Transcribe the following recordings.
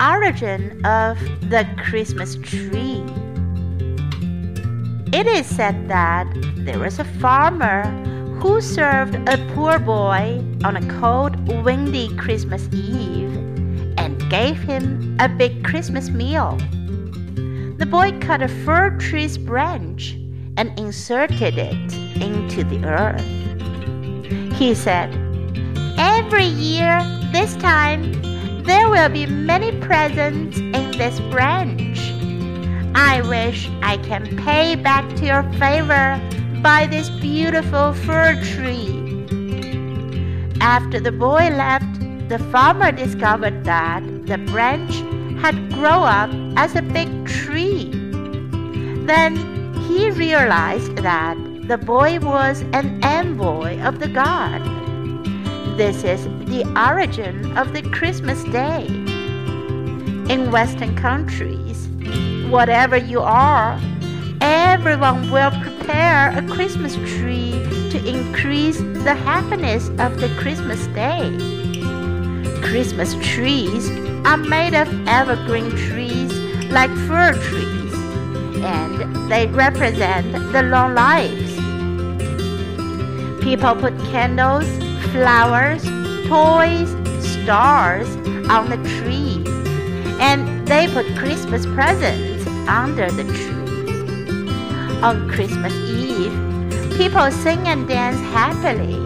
origin of the Christmas tree. It is said that there was a farmer who served a poor boy on a cold, windy Christmas Eve and gave him a big Christmas meal. The boy cut a fir tree's branch and inserted it into the earth. He said, Every year, will be many presents in this branch. I wish I can pay back to your favor by this beautiful fir tree. After the boy left, the farmer discovered that the branch had grown up as a big tree. Then he realized that the boy was an envoy of the god. This is the origin of the Christmas day. In Western countries, whatever you are, everyone will prepare a Christmas tree to increase the happiness of the Christmas day. Christmas trees are made of evergreen trees like fir trees, and they represent the long lives. People put candles flowers, toys, stars on the tree, and they put Christmas presents under the tree. On Christmas Eve, people sing and dance happily,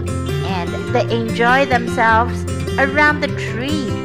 and they enjoy themselves around the tree